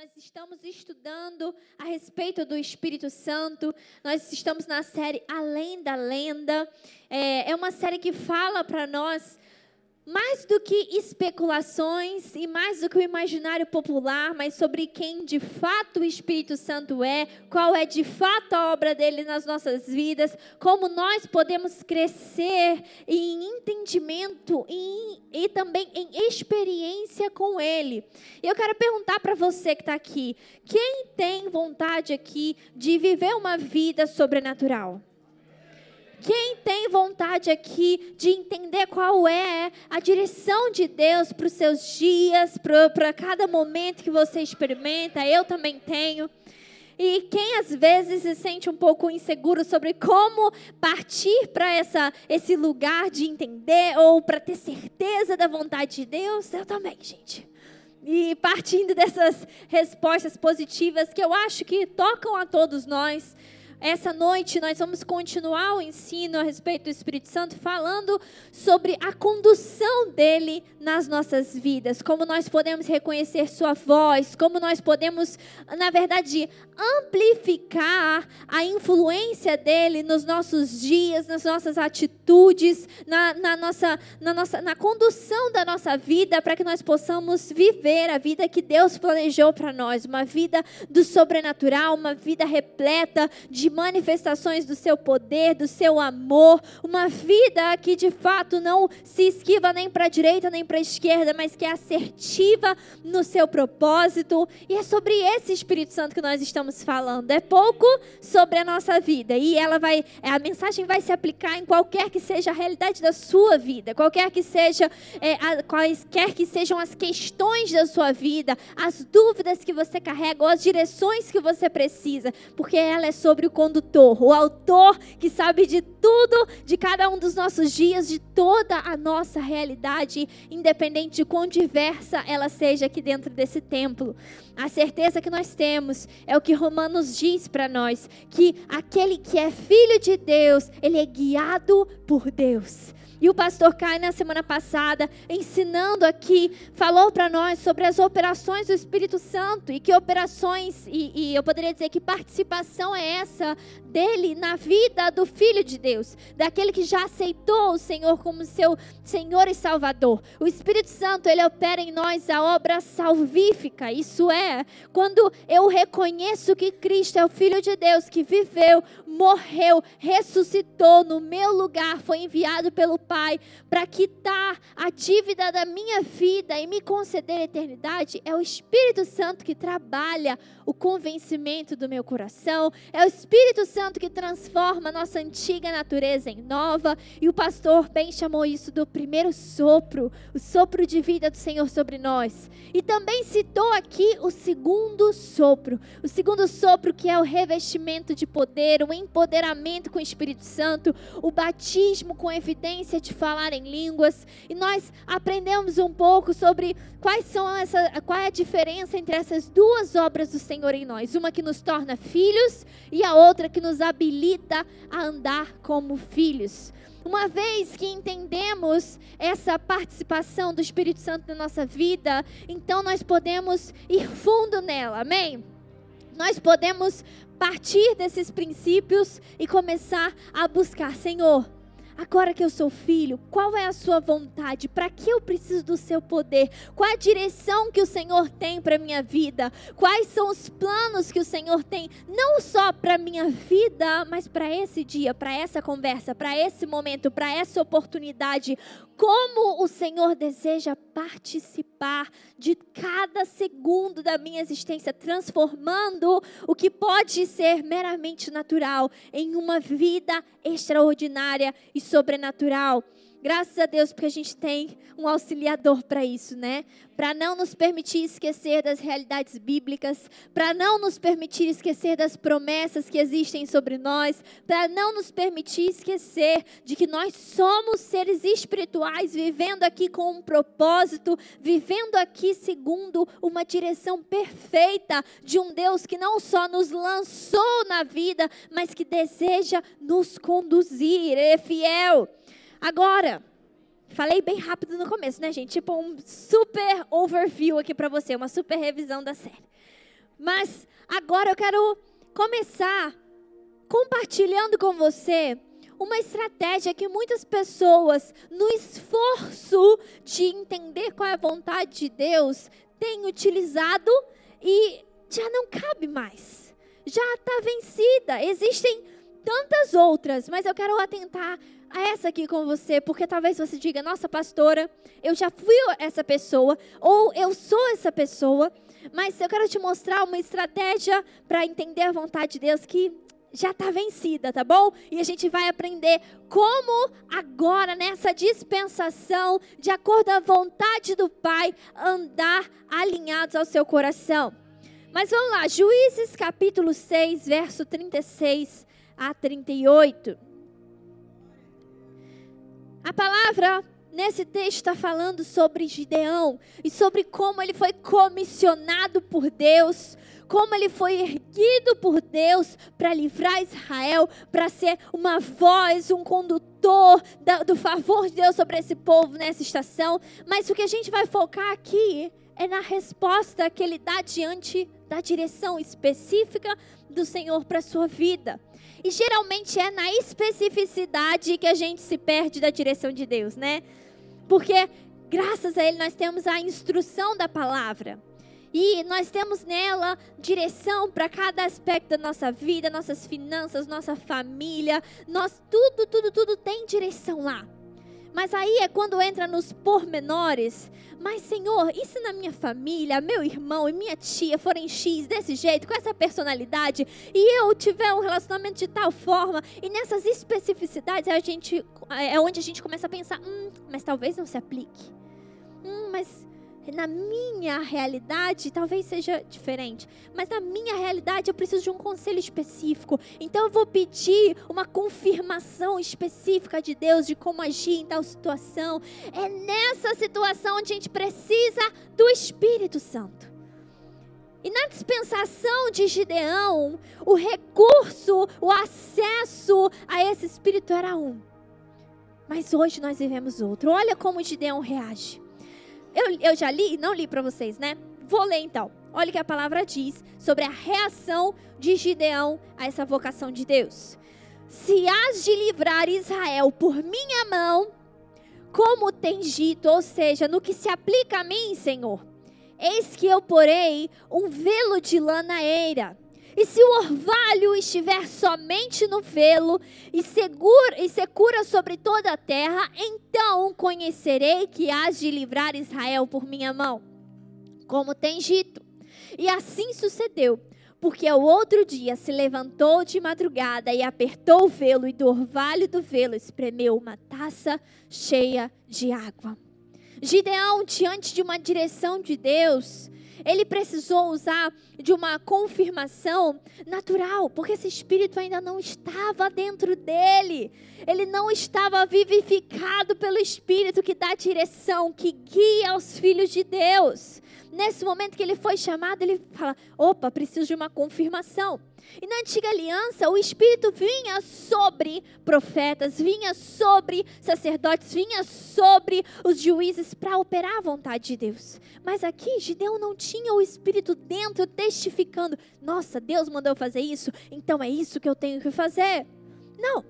Nós estamos estudando a respeito do Espírito Santo. Nós estamos na série Além da Lenda. É, é uma série que fala para nós mais do que especulações e mais do que o imaginário popular, mas sobre quem de fato o Espírito Santo é, qual é de fato a obra dele nas nossas vidas, como nós podemos crescer em entendimento e, e também em experiência com ele. E eu quero perguntar para você que está aqui: quem tem vontade aqui de viver uma vida sobrenatural? Quem tem vontade aqui de entender qual é a direção de Deus para os seus dias, para cada momento que você experimenta? Eu também tenho. E quem às vezes se sente um pouco inseguro sobre como partir para esse lugar de entender ou para ter certeza da vontade de Deus, eu também, gente. E partindo dessas respostas positivas que eu acho que tocam a todos nós, essa noite nós vamos continuar o ensino a respeito do Espírito Santo, falando sobre a condução dele nas nossas vidas, como nós podemos reconhecer sua voz, como nós podemos, na verdade, amplificar a influência dele nos nossos dias, nas nossas atitudes, na, na nossa, na, nossa, na condução da nossa vida, para que nós possamos viver a vida que Deus planejou para nós, uma vida do sobrenatural, uma vida repleta de manifestações do seu poder, do seu amor, uma vida que de fato não se esquiva nem para a direita nem para a esquerda, mas que é assertiva no seu propósito. E é sobre esse Espírito Santo que nós estamos falando. É pouco sobre a nossa vida e ela vai, a mensagem vai se aplicar em qualquer que seja a realidade da sua vida, qualquer que seja, é, a, quaisquer que sejam as questões da sua vida, as dúvidas que você carrega ou as direções que você precisa, porque ela é sobre o condutor, o autor que sabe de tudo, de cada um dos nossos dias, de toda a nossa realidade, independente de quão diversa ela seja aqui dentro desse templo. A certeza que nós temos é o que Romanos diz para nós, que aquele que é filho de Deus, ele é guiado por Deus. E o pastor Kai, na semana passada, ensinando aqui, falou para nós sobre as operações do Espírito Santo e que operações, e, e, eu poderia dizer que participação é essa dele na vida do Filho de Deus, daquele que já aceitou o Senhor como seu Senhor e Salvador. O Espírito Santo, ele opera em nós a obra salvífica, isso é, quando eu reconheço que Cristo é o Filho de Deus que viveu, morreu, ressuscitou no meu lugar, foi enviado pelo Pai para quitar a dívida da minha vida e me conceder a eternidade, é o Espírito Santo que trabalha o convencimento do meu coração, é o Espírito Santo que transforma nossa antiga natureza em nova, e o pastor bem chamou isso do primeiro sopro, o sopro de vida do Senhor sobre nós. E também citou aqui o segundo sopro, o segundo sopro que é o revestimento de poder, o empoderamento com o Espírito Santo, o batismo com evidência de falar em línguas, e nós aprendemos um pouco sobre quais são essa, qual é a diferença entre essas duas obras do Senhor em nós. Uma que nos torna filhos e a outra que nos habilita a andar como filhos. Uma vez que entendemos essa participação do Espírito Santo na nossa vida, então nós podemos ir fundo nela, amém? Nós podemos partir desses princípios e começar a buscar, Senhor, Agora que eu sou filho, qual é a sua vontade? Para que eu preciso do seu poder? Qual a direção que o Senhor tem para minha vida? Quais são os planos que o Senhor tem não só para minha vida, mas para esse dia, para essa conversa, para esse momento, para essa oportunidade? Como o Senhor deseja participar de cada segundo da minha existência, transformando o que pode ser meramente natural em uma vida extraordinária e sobrenatural. Graças a Deus, porque a gente tem um auxiliador para isso, né? Para não nos permitir esquecer das realidades bíblicas, para não nos permitir esquecer das promessas que existem sobre nós, para não nos permitir esquecer de que nós somos seres espirituais, vivendo aqui com um propósito, vivendo aqui segundo uma direção perfeita de um Deus que não só nos lançou na vida, mas que deseja nos conduzir. Ele é fiel. Agora, falei bem rápido no começo, né, gente? Tipo um super overview aqui para você, uma super revisão da série. Mas agora eu quero começar compartilhando com você uma estratégia que muitas pessoas, no esforço de entender qual é a vontade de Deus, têm utilizado e já não cabe mais. Já está vencida. Existem tantas outras, mas eu quero atentar essa aqui com você, porque talvez você diga: Nossa, pastora, eu já fui essa pessoa, ou eu sou essa pessoa, mas eu quero te mostrar uma estratégia para entender a vontade de Deus que já está vencida, tá bom? E a gente vai aprender como agora, nessa dispensação, de acordo à vontade do Pai, andar alinhados ao seu coração. Mas vamos lá, Juízes capítulo 6, verso 36 a 38. A palavra nesse texto está falando sobre Gideão e sobre como ele foi comissionado por Deus, como ele foi erguido por Deus para livrar Israel, para ser uma voz, um condutor do favor de Deus sobre esse povo nessa estação. Mas o que a gente vai focar aqui é na resposta que ele dá diante da direção específica do Senhor para sua vida. E geralmente é na especificidade que a gente se perde da direção de Deus, né? Porque graças a Ele nós temos a instrução da palavra. E nós temos nela direção para cada aspecto da nossa vida, nossas finanças, nossa família, nós tudo, tudo, tudo tem direção lá. Mas aí é quando entra nos pormenores. Mas, Senhor, e se na minha família, meu irmão e minha tia forem X desse jeito, com essa personalidade, e eu tiver um relacionamento de tal forma, e nessas especificidades a gente, é onde a gente começa a pensar: hum, mas talvez não se aplique. Hum, mas na minha realidade talvez seja diferente, mas na minha realidade eu preciso de um conselho específico. Então eu vou pedir uma confirmação específica de Deus de como agir em tal situação. É nessa situação onde a gente precisa do Espírito Santo. E na dispensação de Gideão, o recurso, o acesso a esse Espírito era um. Mas hoje nós vivemos outro. Olha como Gideão reage. Eu, eu já li, não li para vocês, né? Vou ler então. Olha o que a palavra diz sobre a reação de Gideão a essa vocação de Deus. Se has de livrar Israel por minha mão, como tem dito, ou seja, no que se aplica a mim, Senhor, eis que eu porei um velo de lã na eira e se o orvalho estiver somente no velo e, segura, e secura sobre toda a terra, então conhecerei que hás de livrar Israel por minha mão, como tem dito. E assim sucedeu, porque ao outro dia se levantou de madrugada e apertou o velo, e do orvalho do velo espremeu uma taça cheia de água. Gideão, diante de uma direção de Deus, ele precisou usar de uma confirmação natural, porque esse espírito ainda não estava dentro dele. Ele não estava vivificado pelo espírito que dá direção, que guia os filhos de Deus. Nesse momento que ele foi chamado, ele fala: opa, preciso de uma confirmação. E na antiga aliança, o Espírito vinha sobre profetas, vinha sobre sacerdotes, vinha sobre os juízes para operar a vontade de Deus. Mas aqui, Gideão não tinha o Espírito dentro, testificando: nossa, Deus mandou fazer isso, então é isso que eu tenho que fazer. Não.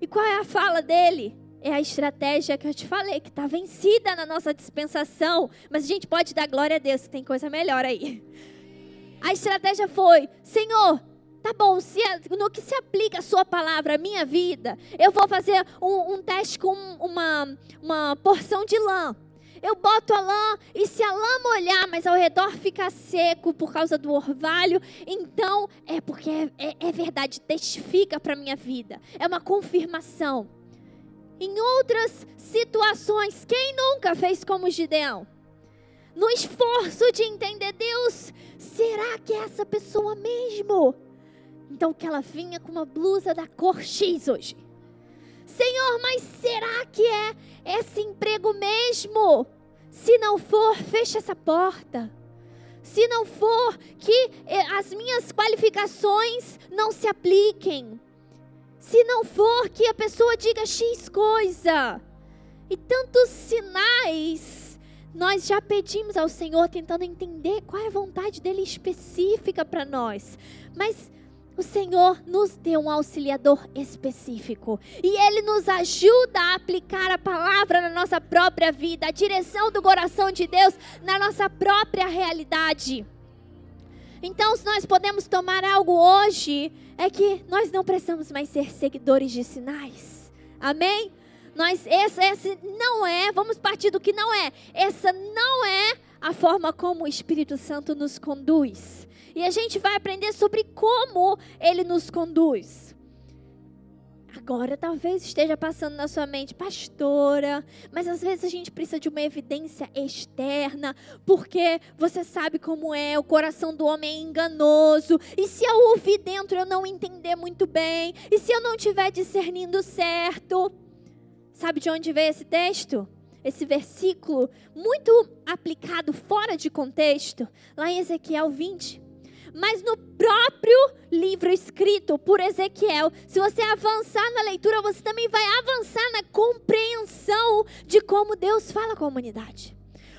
E qual é a fala dele? É a estratégia que eu te falei, que está vencida na nossa dispensação. Mas a gente pode dar glória a Deus, que tem coisa melhor aí. A estratégia foi: Senhor, Tá bom, se, no que se aplica a sua palavra à minha vida, eu vou fazer um, um teste com uma, uma porção de lã. Eu boto a lã e se a lã molhar, mas ao redor fica seco por causa do orvalho, então é porque é, é, é verdade, testifica para minha vida. É uma confirmação. Em outras situações, quem nunca fez como Gideão? No esforço de entender Deus, será que é essa pessoa mesmo? Então que ela vinha com uma blusa da cor X hoje. Senhor, mas será que é esse emprego mesmo? Se não for, fecha essa porta. Se não for, que eh, as minhas qualificações não se apliquem. Se não for, que a pessoa diga X coisa. E tantos sinais nós já pedimos ao Senhor tentando entender qual é a vontade dele específica para nós. Mas o Senhor nos deu um auxiliador específico e ele nos ajuda a aplicar a palavra na nossa própria vida, a direção do coração de Deus na nossa própria realidade. Então, se nós podemos tomar algo hoje, é que nós não precisamos mais ser seguidores de sinais. Amém? Nós, esse, esse não é, vamos partir do que não é. Essa não é a forma como o Espírito Santo nos conduz. E a gente vai aprender sobre como ele nos conduz. Agora talvez esteja passando na sua mente, pastora, mas às vezes a gente precisa de uma evidência externa, porque você sabe como é, o coração do homem é enganoso, e se eu ouvir dentro eu não entender muito bem, e se eu não estiver discernindo certo, Sabe de onde veio esse texto? Esse versículo muito aplicado fora de contexto, lá em Ezequiel 20. Mas no próprio livro escrito por Ezequiel, se você avançar na leitura, você também vai avançar na compreensão de como Deus fala com a humanidade.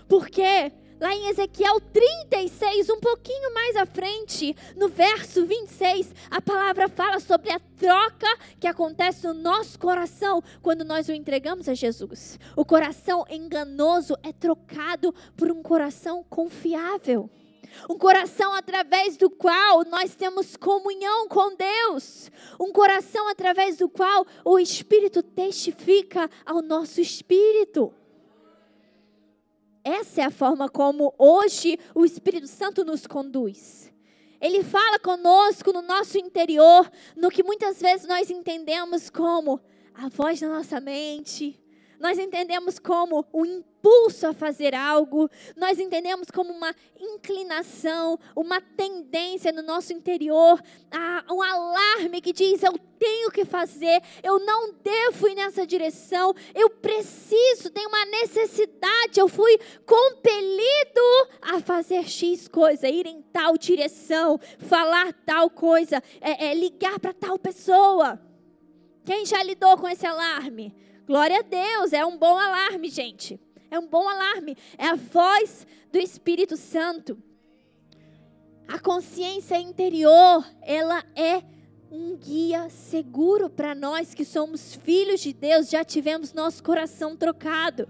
Porque lá em Ezequiel 36, um pouquinho mais à frente, no verso 26, a palavra fala sobre a troca que acontece no nosso coração quando nós o entregamos a Jesus. O coração enganoso é trocado por um coração confiável. Um coração através do qual nós temos comunhão com Deus. Um coração através do qual o Espírito testifica ao nosso espírito. Essa é a forma como hoje o Espírito Santo nos conduz. Ele fala conosco no nosso interior, no que muitas vezes nós entendemos como a voz da nossa mente, nós entendemos como o impulso a fazer algo, nós entendemos como uma inclinação, uma tendência no nosso interior, um alarme que diz: eu tenho que fazer, eu não devo ir nessa direção, eu preciso, tenho uma necessidade, eu fui compelido a fazer X coisa, ir em tal direção, falar tal coisa, é, é ligar para tal pessoa. Quem já lidou com esse alarme? Glória a Deus, é um bom alarme, gente. É um bom alarme. É a voz do Espírito Santo. A consciência interior, ela é um guia seguro para nós que somos filhos de Deus, já tivemos nosso coração trocado.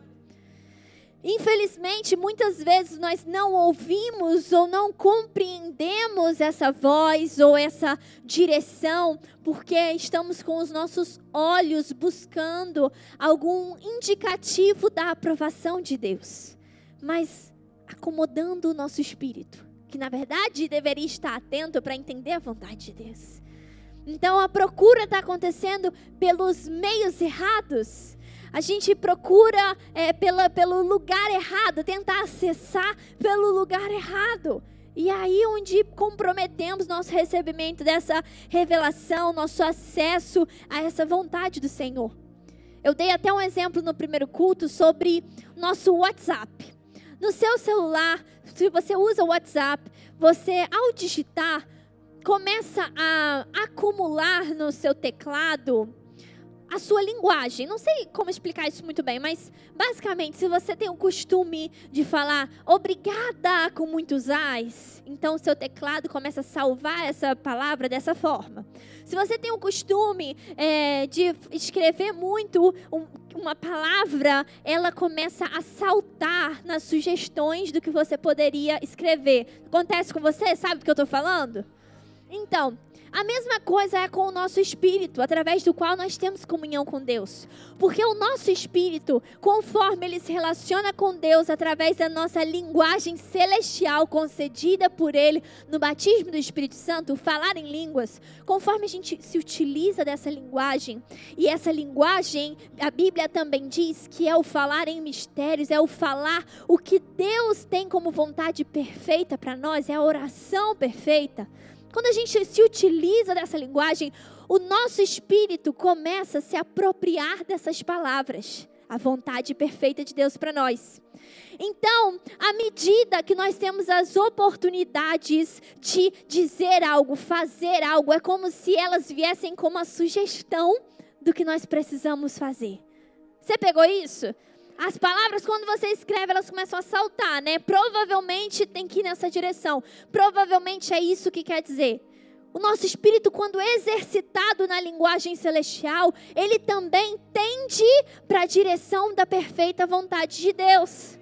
Infelizmente, muitas vezes nós não ouvimos ou não compreendemos essa voz ou essa direção, porque estamos com os nossos olhos buscando algum indicativo da aprovação de Deus, mas acomodando o nosso espírito, que na verdade deveria estar atento para entender a vontade de Deus. Então a procura está acontecendo pelos meios errados a gente procura é, pela, pelo lugar errado, tentar acessar pelo lugar errado. E aí onde comprometemos nosso recebimento dessa revelação, nosso acesso a essa vontade do Senhor. Eu dei até um exemplo no primeiro culto sobre nosso WhatsApp. No seu celular, se você usa o WhatsApp, você ao digitar começa a acumular no seu teclado a sua linguagem. Não sei como explicar isso muito bem, mas basicamente, se você tem o costume de falar obrigada com muitos ais, então o seu teclado começa a salvar essa palavra dessa forma. Se você tem o costume é, de escrever muito um, uma palavra, ela começa a saltar nas sugestões do que você poderia escrever. Acontece com você? Sabe do que eu estou falando? Então, a mesma coisa é com o nosso espírito, através do qual nós temos comunhão com Deus. Porque o nosso espírito, conforme ele se relaciona com Deus através da nossa linguagem celestial concedida por ele no batismo do Espírito Santo, falar em línguas, conforme a gente se utiliza dessa linguagem, e essa linguagem, a Bíblia também diz que é o falar em mistérios, é o falar o que Deus tem como vontade perfeita para nós, é a oração perfeita. Quando a gente se utiliza dessa linguagem, o nosso espírito começa a se apropriar dessas palavras, a vontade perfeita de Deus para nós. Então, à medida que nós temos as oportunidades de dizer algo, fazer algo, é como se elas viessem como uma sugestão do que nós precisamos fazer. Você pegou isso? As palavras, quando você escreve, elas começam a saltar, né? Provavelmente tem que ir nessa direção. Provavelmente é isso que quer dizer. O nosso espírito, quando exercitado na linguagem celestial, ele também tende para a direção da perfeita vontade de Deus.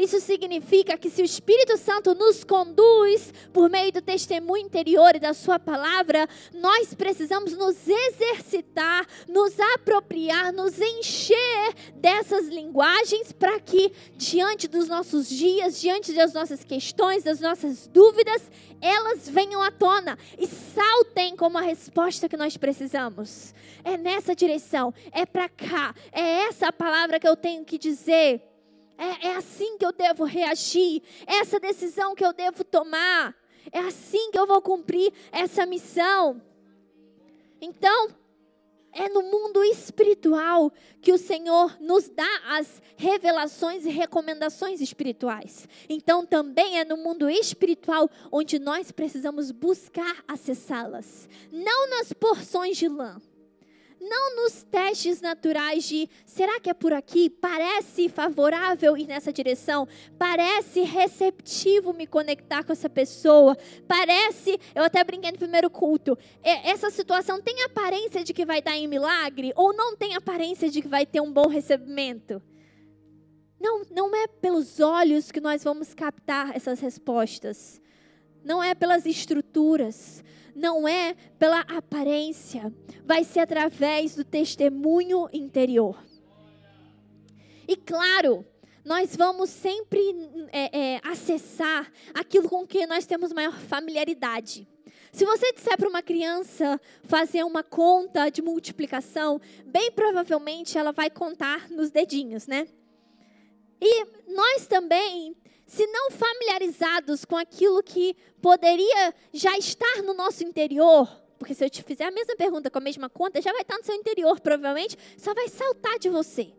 Isso significa que se o Espírito Santo nos conduz por meio do testemunho interior e da Sua palavra, nós precisamos nos exercitar, nos apropriar, nos encher dessas linguagens para que, diante dos nossos dias, diante das nossas questões, das nossas dúvidas, elas venham à tona e saltem como a resposta que nós precisamos. É nessa direção, é para cá, é essa a palavra que eu tenho que dizer. É, é assim que eu devo reagir. Essa decisão que eu devo tomar. É assim que eu vou cumprir essa missão. Então, é no mundo espiritual que o Senhor nos dá as revelações e recomendações espirituais. Então, também é no mundo espiritual onde nós precisamos buscar acessá-las. Não nas porções de lã, não nos testes naturais de será que é por aqui? Parece favorável ir nessa direção? Parece receptivo me conectar com essa pessoa? Parece, eu até brinquei no primeiro culto, essa situação tem aparência de que vai dar em milagre ou não tem aparência de que vai ter um bom recebimento? Não, não é pelos olhos que nós vamos captar essas respostas. Não é pelas estruturas, não é pela aparência, vai ser através do testemunho interior. E claro, nós vamos sempre é, é, acessar aquilo com que nós temos maior familiaridade. Se você disser para uma criança fazer uma conta de multiplicação, bem provavelmente ela vai contar nos dedinhos, né? E nós também se não familiarizados com aquilo que poderia já estar no nosso interior, porque se eu te fizer a mesma pergunta com a mesma conta, já vai estar no seu interior, provavelmente, só vai saltar de você.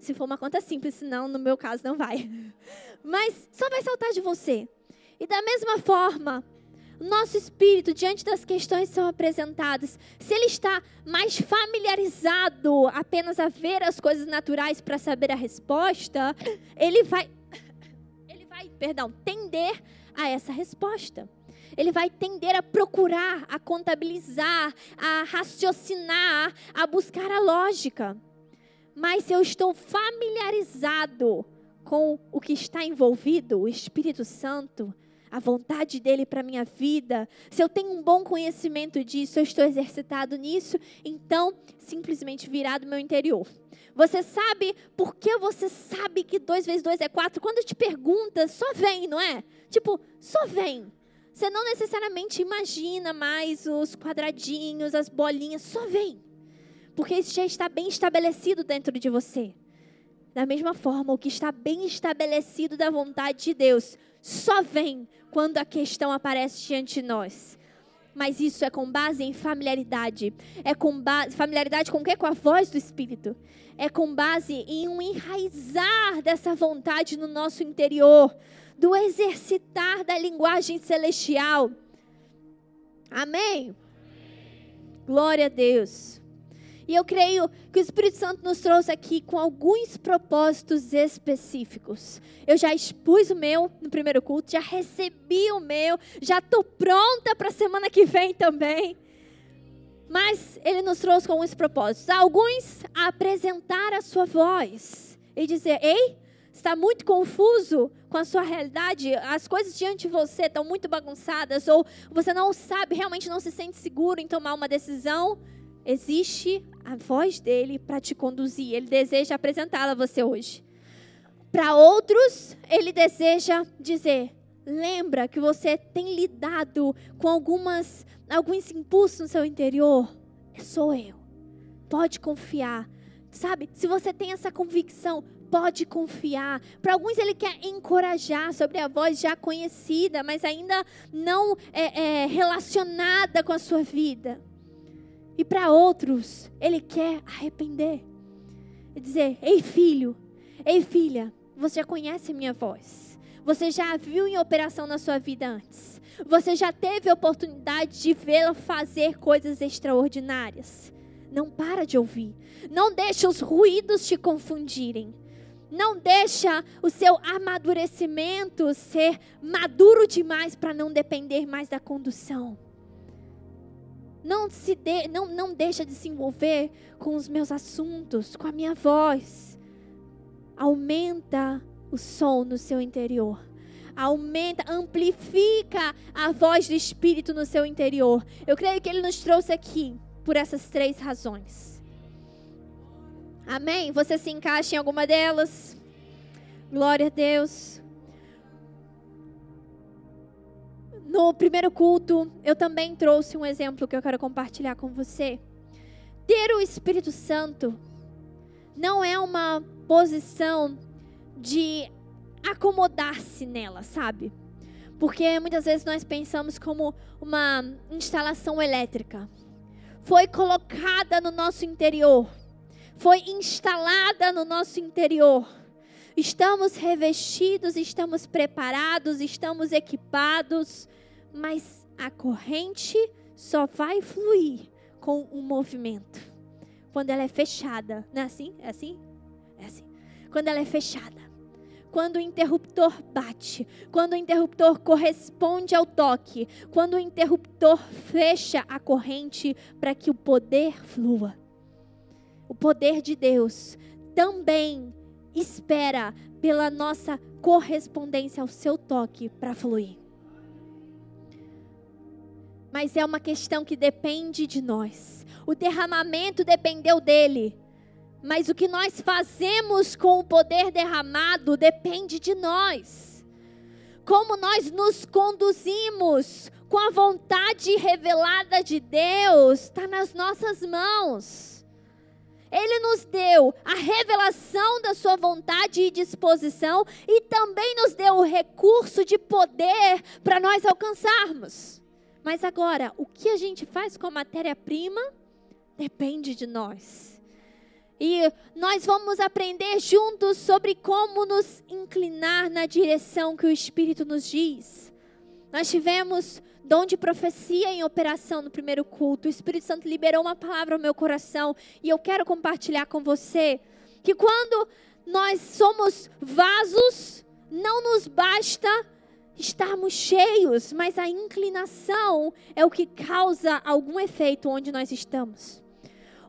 Se for uma conta simples, senão no meu caso não vai. Mas só vai saltar de você. E da mesma forma, nosso espírito, diante das questões que são apresentadas, se ele está mais familiarizado apenas a ver as coisas naturais para saber a resposta, ele vai vai, perdão, tender a essa resposta. Ele vai tender a procurar, a contabilizar, a raciocinar, a buscar a lógica. Mas se eu estou familiarizado com o que está envolvido, o Espírito Santo, a vontade dele para minha vida, se eu tenho um bom conhecimento disso, eu estou exercitado nisso, então simplesmente virá do meu interior. Você sabe por que você sabe que 2 vezes 2 é 4? Quando te pergunta, só vem, não é? Tipo, só vem. Você não necessariamente imagina mais os quadradinhos, as bolinhas, só vem. Porque isso já está bem estabelecido dentro de você. Da mesma forma, o que está bem estabelecido da vontade de Deus só vem quando a questão aparece diante de nós mas isso é com base em familiaridade. É com base, familiaridade com o quê? Com a voz do Espírito. É com base em um enraizar dessa vontade no nosso interior, do exercitar da linguagem celestial. Amém? Glória a Deus. E eu creio que o Espírito Santo nos trouxe aqui com alguns propósitos específicos. Eu já expus o meu no primeiro culto, já recebi o meu, já estou pronta para a semana que vem também. Mas ele nos trouxe com alguns propósitos. Alguns a apresentar a sua voz e dizer: Ei, está muito confuso com a sua realidade, as coisas diante de você estão muito bagunçadas, ou você não sabe, realmente não se sente seguro em tomar uma decisão existe a voz dele para te conduzir. Ele deseja apresentá-la a você hoje. Para outros, ele deseja dizer: lembra que você tem lidado com algumas alguns impulsos no seu interior. Sou eu. Pode confiar. Sabe? Se você tem essa convicção, pode confiar. Para alguns ele quer encorajar sobre a voz já conhecida, mas ainda não é, é, relacionada com a sua vida. E para outros, ele quer arrepender. E dizer: Ei, filho, ei, filha, você já conhece minha voz. Você já viu em operação na sua vida antes. Você já teve a oportunidade de vê-la fazer coisas extraordinárias. Não para de ouvir. Não deixe os ruídos te confundirem. Não deixa o seu amadurecimento ser maduro demais para não depender mais da condução. Não, se de, não, não deixa de se envolver com os meus assuntos, com a minha voz. Aumenta o som no seu interior. Aumenta, amplifica a voz do Espírito no seu interior. Eu creio que Ele nos trouxe aqui por essas três razões. Amém? Você se encaixa em alguma delas? Glória a Deus. No primeiro culto, eu também trouxe um exemplo que eu quero compartilhar com você. Ter o Espírito Santo não é uma posição de acomodar-se nela, sabe? Porque muitas vezes nós pensamos como uma instalação elétrica. Foi colocada no nosso interior, foi instalada no nosso interior. Estamos revestidos, estamos preparados, estamos equipados, mas a corrente só vai fluir com um movimento. Quando ela é fechada, não é assim? É assim? É assim. Quando ela é fechada quando o interruptor bate, quando o interruptor corresponde ao toque, quando o interruptor fecha a corrente para que o poder flua. O poder de Deus também espera pela nossa correspondência ao seu toque para fluir. Mas é uma questão que depende de nós. O derramamento dependeu dele. Mas o que nós fazemos com o poder derramado depende de nós. Como nós nos conduzimos com a vontade revelada de Deus, está nas nossas mãos. Ele nos deu a revelação da sua vontade e disposição e também nos deu o recurso de poder para nós alcançarmos. Mas agora, o que a gente faz com a matéria-prima depende de nós. E nós vamos aprender juntos sobre como nos inclinar na direção que o Espírito nos diz. Nós tivemos dom de profecia em operação no primeiro culto. O Espírito Santo liberou uma palavra ao meu coração e eu quero compartilhar com você que quando nós somos vasos, não nos basta estarmos cheios, mas a inclinação é o que causa algum efeito onde nós estamos.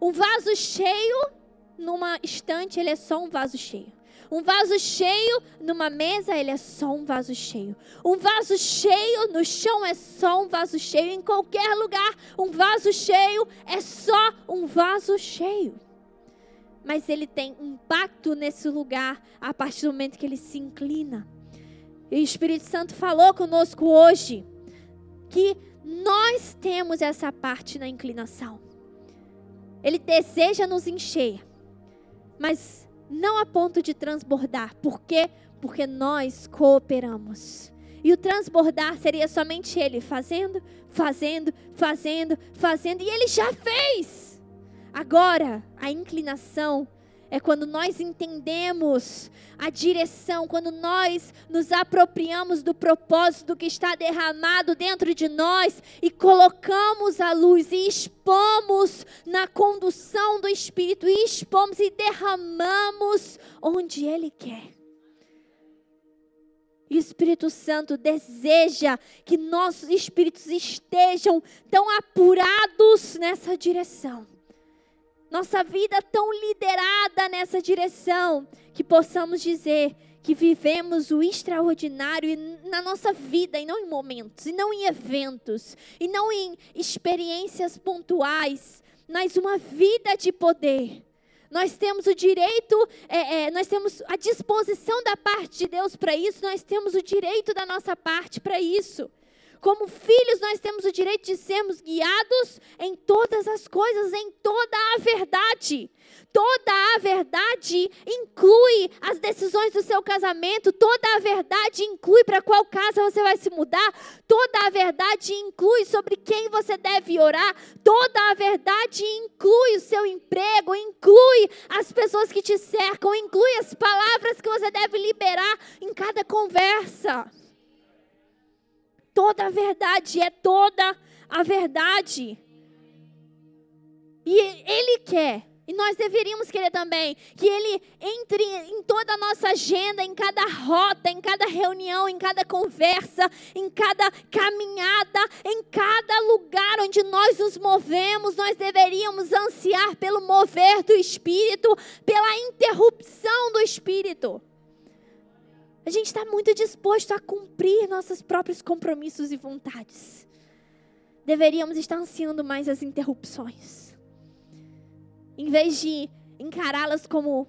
Um vaso cheio numa estante, ele é só um vaso cheio. Um vaso cheio numa mesa, ele é só um vaso cheio. Um vaso cheio no chão é só um vaso cheio. Em qualquer lugar, um vaso cheio é só um vaso cheio. Mas ele tem impacto nesse lugar a partir do momento que ele se inclina. E o Espírito Santo falou conosco hoje que nós temos essa parte na inclinação. Ele deseja nos encher mas não a ponto de transbordar. Por quê? Porque nós cooperamos. E o transbordar seria somente ele fazendo, fazendo, fazendo, fazendo. E ele já fez. Agora, a inclinação é quando nós entendemos a direção, quando nós nos apropriamos do propósito que está derramado dentro de nós e colocamos a luz e expomos na condução do Espírito, e expomos e derramamos onde Ele quer. E o Espírito Santo deseja que nossos espíritos estejam tão apurados nessa direção nossa vida tão liderada nessa direção, que possamos dizer que vivemos o extraordinário na nossa vida, e não em momentos, e não em eventos, e não em experiências pontuais, mas uma vida de poder. Nós temos o direito, é, é, nós temos a disposição da parte de Deus para isso, nós temos o direito da nossa parte para isso. Como filhos, nós temos o direito de sermos guiados em todas as coisas, em toda a verdade. Toda a verdade inclui as decisões do seu casamento, toda a verdade inclui para qual casa você vai se mudar, toda a verdade inclui sobre quem você deve orar, toda a verdade inclui o seu emprego, inclui as pessoas que te cercam, inclui as palavras que você deve liberar em cada conversa toda a verdade, é toda a verdade. E Ele quer E nós deveríamos querer também que Ele entre em toda a nossa agenda, em cada rota, em cada reunião, em cada conversa, em cada caminhada, em cada lugar onde nós nos movemos. Nós deveríamos ansiar pelo mover do Espírito, pela interrupção do Espírito. A gente está muito disposto a cumprir nossos próprios compromissos e vontades. Deveríamos estar ansiando mais as interrupções em vez de encará-las como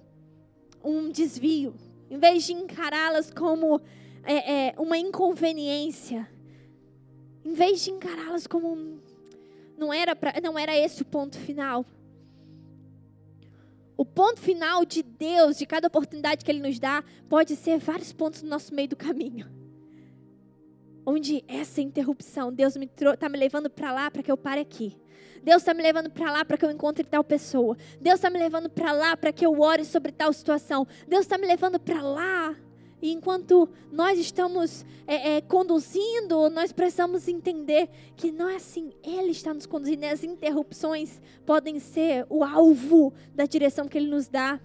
um desvio, em vez de encará-las como é, é, uma inconveniência, em vez de encará-las como um, não era pra, não era esse o ponto final. O ponto final de Deus, de cada oportunidade que Ele nos dá, pode ser vários pontos no nosso meio do caminho. Onde essa interrupção, Deus está me, me levando para lá para que eu pare aqui. Deus está me levando para lá para que eu encontre tal pessoa. Deus está me levando para lá para que eu ore sobre tal situação. Deus está me levando para lá. E enquanto nós estamos é, é, conduzindo, nós precisamos entender que não é assim. Ele está nos conduzindo. E as interrupções podem ser o alvo da direção que Ele nos dá.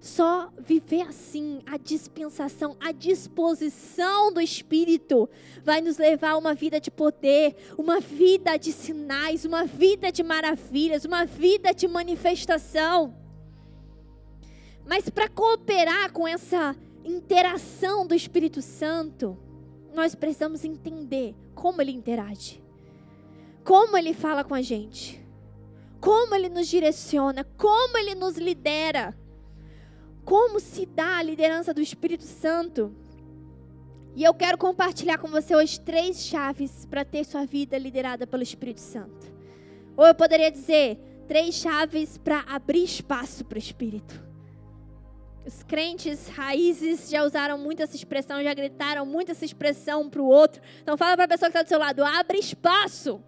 Só viver assim, a dispensação, a disposição do Espírito, vai nos levar a uma vida de poder, uma vida de sinais, uma vida de maravilhas, uma vida de manifestação. Mas para cooperar com essa interação do Espírito Santo, nós precisamos entender como ele interage, como ele fala com a gente, como ele nos direciona, como ele nos lidera como se dá a liderança do Espírito Santo. E eu quero compartilhar com você hoje três chaves para ter sua vida liderada pelo Espírito Santo. Ou eu poderia dizer, três chaves para abrir espaço para o Espírito. Os crentes raízes já usaram muito essa expressão, já gritaram muito essa expressão um para o outro. Então fala para a pessoa que está do seu lado, abre espaço.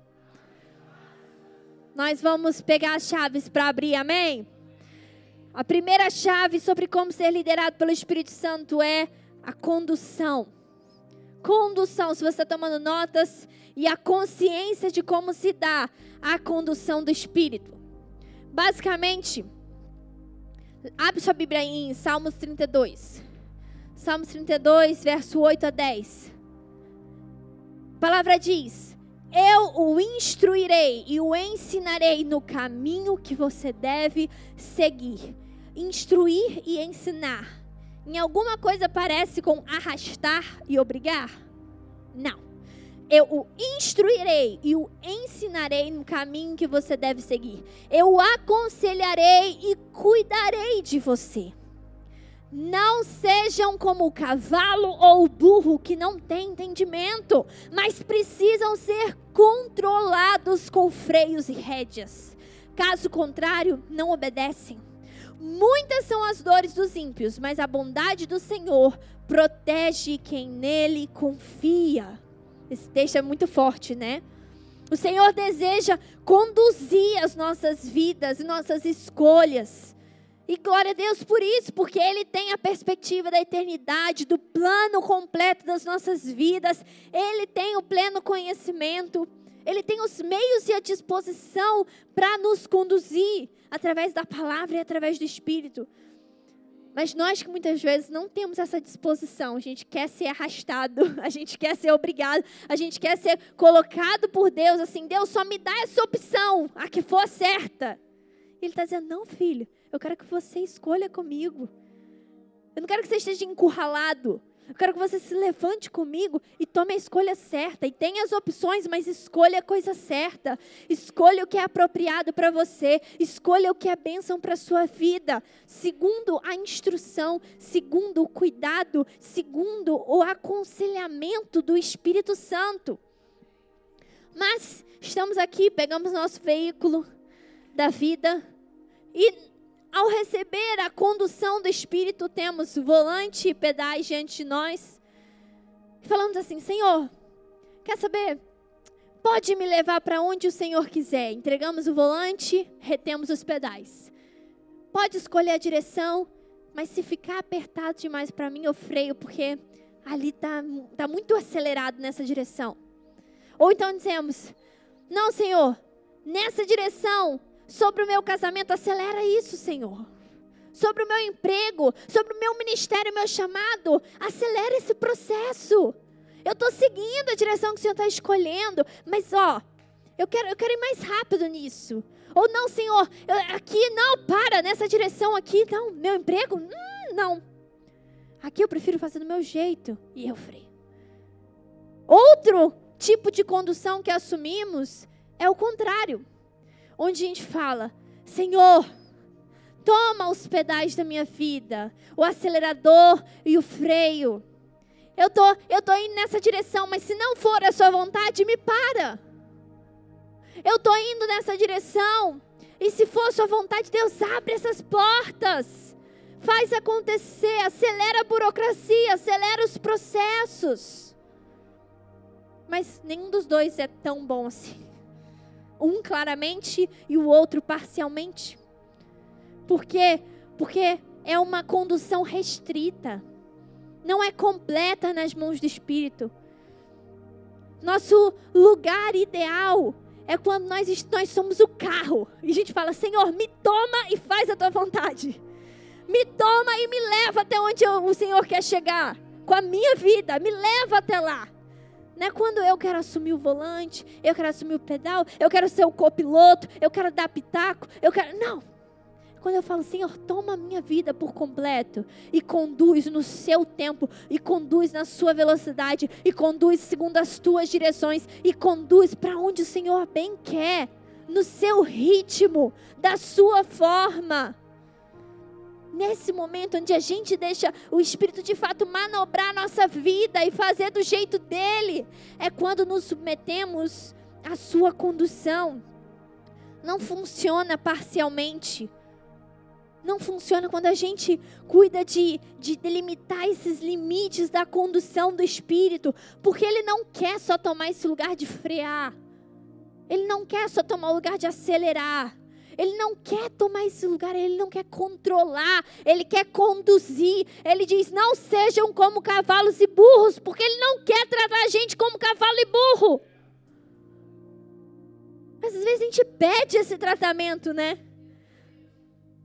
Nós vamos pegar as chaves para abrir, amém? A primeira chave sobre como ser liderado pelo Espírito Santo é a condução. Condução, se você está tomando notas, e a consciência de como se dá a condução do Espírito. Basicamente, abre sua Bíblia em Salmos 32. Salmos 32, verso 8 a 10. A palavra diz: Eu o instruirei e o ensinarei no caminho que você deve seguir instruir e ensinar em alguma coisa parece com arrastar e obrigar? Não. Eu o instruirei e o ensinarei no caminho que você deve seguir. Eu o aconselharei e cuidarei de você. Não sejam como o cavalo ou o burro que não têm entendimento, mas precisam ser controlados com freios e rédeas. Caso contrário, não obedecem. Muitas são as dores dos ímpios, mas a bondade do Senhor protege quem nele confia. Esse texto é muito forte, né? O Senhor deseja conduzir as nossas vidas nossas escolhas. E glória a Deus por isso, porque Ele tem a perspectiva da eternidade, do plano completo das nossas vidas. Ele tem o pleno conhecimento. Ele tem os meios e a disposição para nos conduzir através da palavra e através do Espírito. Mas nós que muitas vezes não temos essa disposição, a gente quer ser arrastado, a gente quer ser obrigado, a gente quer ser colocado por Deus assim, Deus só me dá essa opção, a que for certa. Ele está dizendo, não filho, eu quero que você escolha comigo. Eu não quero que você esteja encurralado. Eu quero que você se levante comigo e tome a escolha certa. E tenha as opções, mas escolha a coisa certa. Escolha o que é apropriado para você. Escolha o que é bênção para a sua vida. Segundo a instrução, segundo o cuidado, segundo o aconselhamento do Espírito Santo. Mas estamos aqui, pegamos nosso veículo da vida e ao receber a condução do Espírito, temos volante e pedais diante de nós. Falamos assim: Senhor, quer saber? Pode me levar para onde o Senhor quiser. Entregamos o volante, retemos os pedais. Pode escolher a direção, mas se ficar apertado demais para mim, eu freio, porque ali está tá muito acelerado nessa direção. Ou então dizemos: Não, Senhor, nessa direção sobre o meu casamento, acelera isso, Senhor. Sobre o meu emprego, sobre o meu ministério, meu chamado, acelera esse processo. Eu estou seguindo a direção que o Senhor está escolhendo, mas ó, eu quero, eu quero ir mais rápido nisso. Ou não, Senhor, eu, aqui não, para, nessa direção aqui, não, meu emprego, hum, não. Aqui eu prefiro fazer do meu jeito e eu freio. Outro tipo de condução que assumimos é o contrário, onde a gente fala: Senhor, toma os pedais da minha vida, o acelerador e o freio. Eu tô, eu tô indo nessa direção, mas se não for a sua vontade, me para. Eu tô indo nessa direção, e se for a sua vontade, Deus abre essas portas. Faz acontecer, acelera a burocracia, acelera os processos. Mas nenhum dos dois é tão bom assim. Um claramente e o outro parcialmente. Por quê? Porque é uma condução restrita. Não é completa nas mãos do Espírito. Nosso lugar ideal é quando nós, nós somos o carro. E a gente fala, Senhor, me toma e faz a tua vontade. Me toma e me leva até onde eu, o Senhor quer chegar. Com a minha vida, me leva até lá. Não é quando eu quero assumir o volante, eu quero assumir o pedal, eu quero ser o copiloto, eu quero dar pitaco, eu quero. Não. Quando eu falo, Senhor, toma a minha vida por completo e conduz no seu tempo, e conduz na sua velocidade, e conduz segundo as tuas direções, e conduz para onde o Senhor bem quer, no seu ritmo, da sua forma nesse momento onde a gente deixa o Espírito de fato manobrar a nossa vida e fazer do jeito dele, é quando nos submetemos à sua condução. Não funciona parcialmente. Não funciona quando a gente cuida de, de delimitar esses limites da condução do Espírito, porque Ele não quer só tomar esse lugar de frear, Ele não quer só tomar o lugar de acelerar, ele não quer tomar esse lugar, ele não quer controlar, ele quer conduzir. Ele diz: não sejam como cavalos e burros, porque ele não quer tratar a gente como cavalo e burro. Mas às vezes a gente pede esse tratamento, né?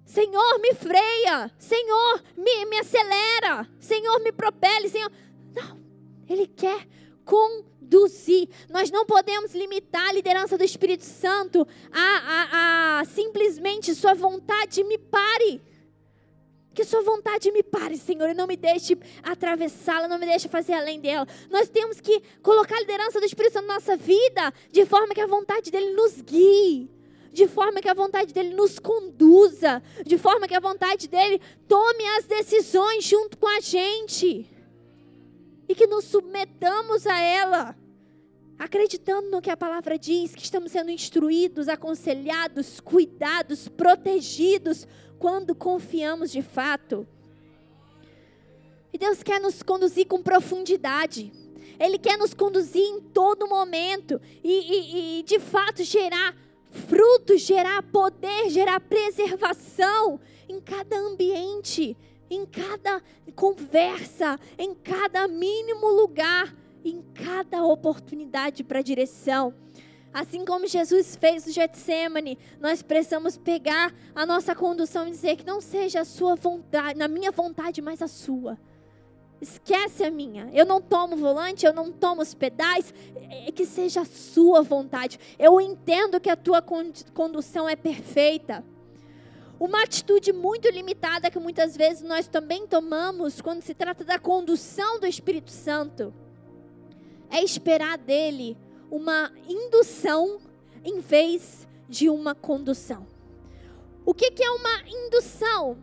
Senhor, me freia. Senhor, me, me acelera. Senhor, me propele. Senhor. Não, Ele quer conduzir. Nós não podemos limitar a liderança do Espírito Santo a, a, a simplesmente Sua vontade me pare. Que Sua vontade me pare, Senhor, e não me deixe atravessá-la, não me deixe fazer além dela. Nós temos que colocar a liderança do Espírito Santo na nossa vida de forma que a vontade dele nos guie de forma que a vontade dele nos conduza, de forma que a vontade dele tome as decisões junto com a gente e que nos submetamos a ela, acreditando no que a palavra diz, que estamos sendo instruídos, aconselhados, cuidados, protegidos quando confiamos de fato. E Deus quer nos conduzir com profundidade. Ele quer nos conduzir em todo momento e, e, e de fato gerar frutos, gerar poder, gerar preservação em cada ambiente em cada conversa, em cada mínimo lugar, em cada oportunidade para direção. Assim como Jesus fez no Getsemane, nós precisamos pegar a nossa condução e dizer que não seja a sua vontade, na minha vontade, mas a sua. Esquece a minha. Eu não tomo volante, eu não tomo os pedais, é que seja a sua vontade. Eu entendo que a tua condução é perfeita. Uma atitude muito limitada que muitas vezes nós também tomamos quando se trata da condução do Espírito Santo é esperar dele uma indução em vez de uma condução. O que, que é uma indução?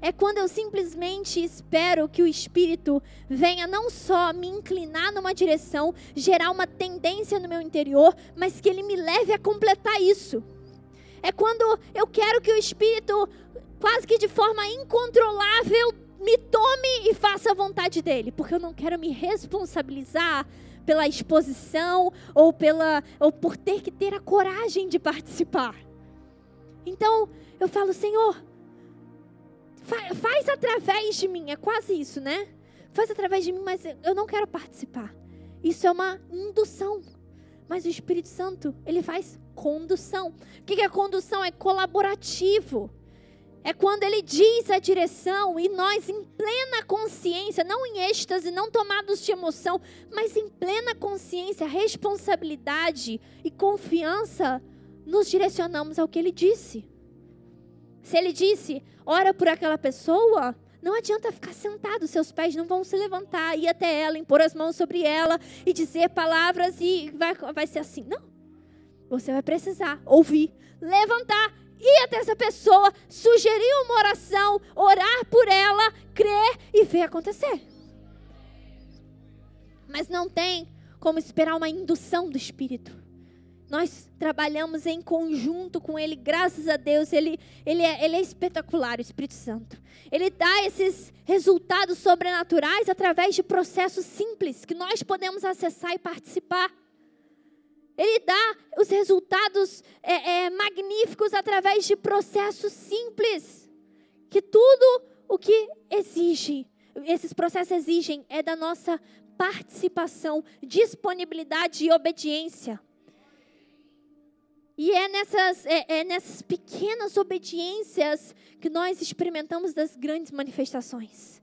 É quando eu simplesmente espero que o Espírito venha não só me inclinar numa direção, gerar uma tendência no meu interior, mas que ele me leve a completar isso. É quando eu quero que o Espírito, quase que de forma incontrolável, me tome e faça a vontade dele, porque eu não quero me responsabilizar pela exposição ou pela ou por ter que ter a coragem de participar. Então, eu falo, Senhor, fa faz através de mim, é quase isso, né? Faz através de mim, mas eu não quero participar. Isso é uma indução. Mas o Espírito Santo, ele faz condução. O que é condução? É colaborativo. É quando ele diz a direção e nós, em plena consciência, não em êxtase, não tomados de emoção, mas em plena consciência, responsabilidade e confiança, nos direcionamos ao que ele disse. Se ele disse, ora por aquela pessoa, não adianta ficar sentado, seus pés não vão se levantar, ir até ela, impor as mãos sobre ela e dizer palavras e vai, vai ser assim. Não. Você vai precisar ouvir, levantar, ir até essa pessoa, sugerir uma oração, orar por ela, crer e ver acontecer. Mas não tem como esperar uma indução do Espírito. Nós trabalhamos em conjunto com Ele, graças a Deus, Ele, ele, é, ele é espetacular, o Espírito Santo. Ele dá esses resultados sobrenaturais através de processos simples que nós podemos acessar e participar. Ele dá os resultados é, é, magníficos através de processos simples. Que tudo o que exige, esses processos exigem, é da nossa participação, disponibilidade e obediência. E é nessas, é, é nessas pequenas obediências que nós experimentamos das grandes manifestações.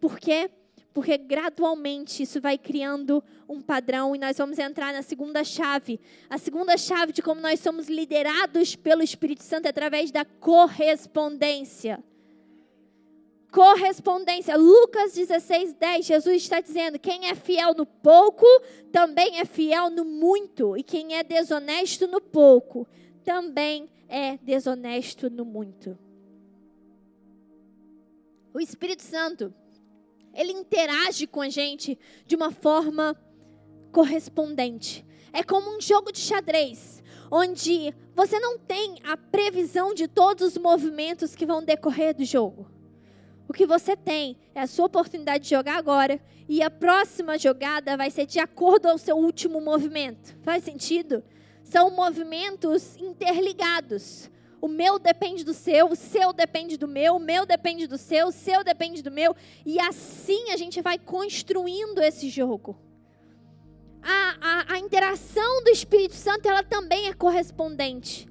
Por quê? Porque gradualmente isso vai criando um padrão e nós vamos entrar na segunda chave. A segunda chave de como nós somos liderados pelo Espírito Santo é através da correspondência correspondência. Lucas 16, 10, Jesus está dizendo: quem é fiel no pouco, também é fiel no muito. E quem é desonesto no pouco, também é desonesto no muito. O Espírito Santo, ele interage com a gente de uma forma correspondente. É como um jogo de xadrez, onde você não tem a previsão de todos os movimentos que vão decorrer do jogo. O que você tem é a sua oportunidade de jogar agora e a próxima jogada vai ser de acordo ao seu último movimento. Faz sentido? São movimentos interligados. O meu depende do seu, o seu depende do meu, o meu depende do seu, o seu depende do meu. E assim a gente vai construindo esse jogo. A, a, a interação do Espírito Santo ela também é correspondente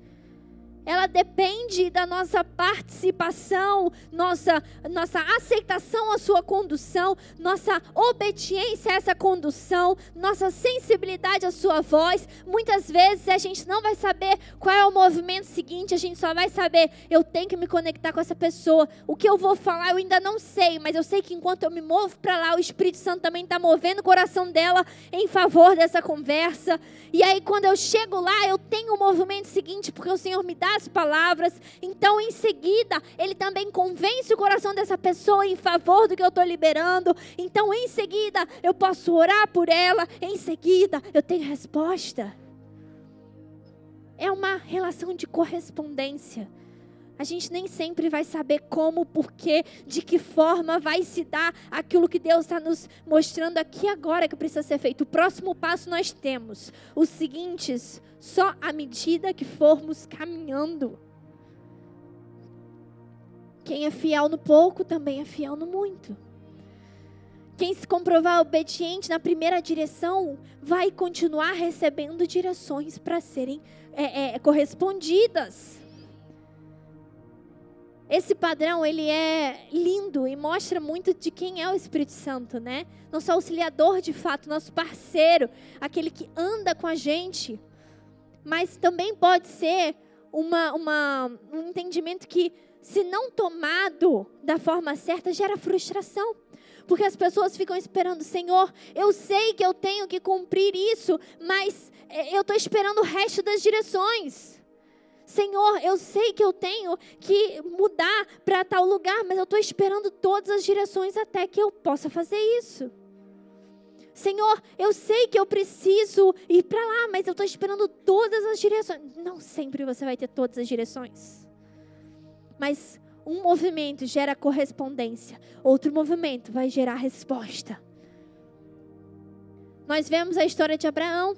ela depende da nossa participação, nossa, nossa aceitação à sua condução, nossa obediência a essa condução, nossa sensibilidade à sua voz. Muitas vezes a gente não vai saber qual é o movimento seguinte, a gente só vai saber, eu tenho que me conectar com essa pessoa. O que eu vou falar eu ainda não sei, mas eu sei que enquanto eu me movo para lá, o Espírito Santo também está movendo o coração dela em favor dessa conversa. E aí quando eu chego lá, eu tenho o movimento seguinte, porque o Senhor me dá as palavras. Então, em seguida, ele também convence o coração dessa pessoa em favor do que eu estou liberando. Então, em seguida, eu posso orar por ela. Em seguida, eu tenho resposta. É uma relação de correspondência. A gente nem sempre vai saber como, porquê, de que forma vai se dar aquilo que Deus está nos mostrando aqui agora que precisa ser feito. O próximo passo nós temos os seguintes, só à medida que formos caminhando. Quem é fiel no pouco também é fiel no muito. Quem se comprovar obediente na primeira direção vai continuar recebendo direções para serem é, é, correspondidas. Esse padrão, ele é lindo e mostra muito de quem é o Espírito Santo, né? Nosso auxiliador de fato, nosso parceiro, aquele que anda com a gente. Mas também pode ser uma, uma, um entendimento que, se não tomado da forma certa, gera frustração. Porque as pessoas ficam esperando, Senhor, eu sei que eu tenho que cumprir isso, mas eh, eu estou esperando o resto das direções. Senhor, eu sei que eu tenho que mudar para tal lugar, mas eu estou esperando todas as direções até que eu possa fazer isso. Senhor, eu sei que eu preciso ir para lá, mas eu estou esperando todas as direções. Não sempre você vai ter todas as direções. Mas um movimento gera correspondência, outro movimento vai gerar resposta. Nós vemos a história de Abraão.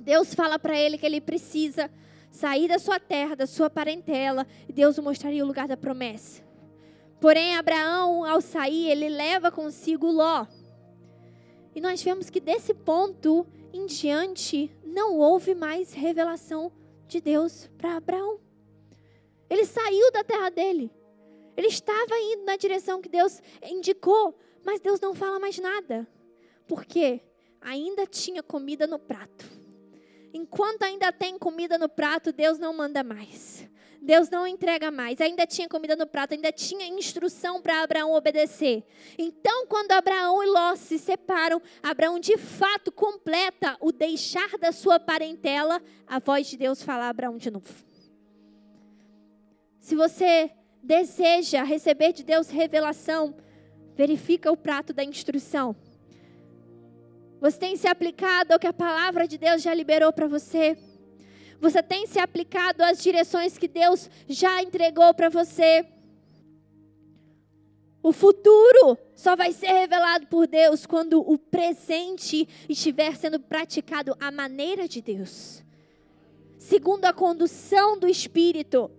Deus fala para ele que ele precisa sair da sua terra, da sua parentela, e Deus o mostraria o lugar da promessa. Porém, Abraão, ao sair, ele leva consigo Ló. E nós vemos que desse ponto em diante não houve mais revelação de Deus para Abraão. Ele saiu da terra dele. Ele estava indo na direção que Deus indicou, mas Deus não fala mais nada. Por quê? Ainda tinha comida no prato. Enquanto ainda tem comida no prato, Deus não manda mais. Deus não entrega mais. Ainda tinha comida no prato, ainda tinha instrução para Abraão obedecer. Então, quando Abraão e Ló se separam, Abraão de fato completa o deixar da sua parentela. A voz de Deus fala a Abraão de novo. Se você deseja receber de Deus revelação, verifica o prato da instrução. Você tem se aplicado ao que a palavra de Deus já liberou para você? Você tem se aplicado às direções que Deus já entregou para você? O futuro só vai ser revelado por Deus quando o presente estiver sendo praticado à maneira de Deus, segundo a condução do Espírito.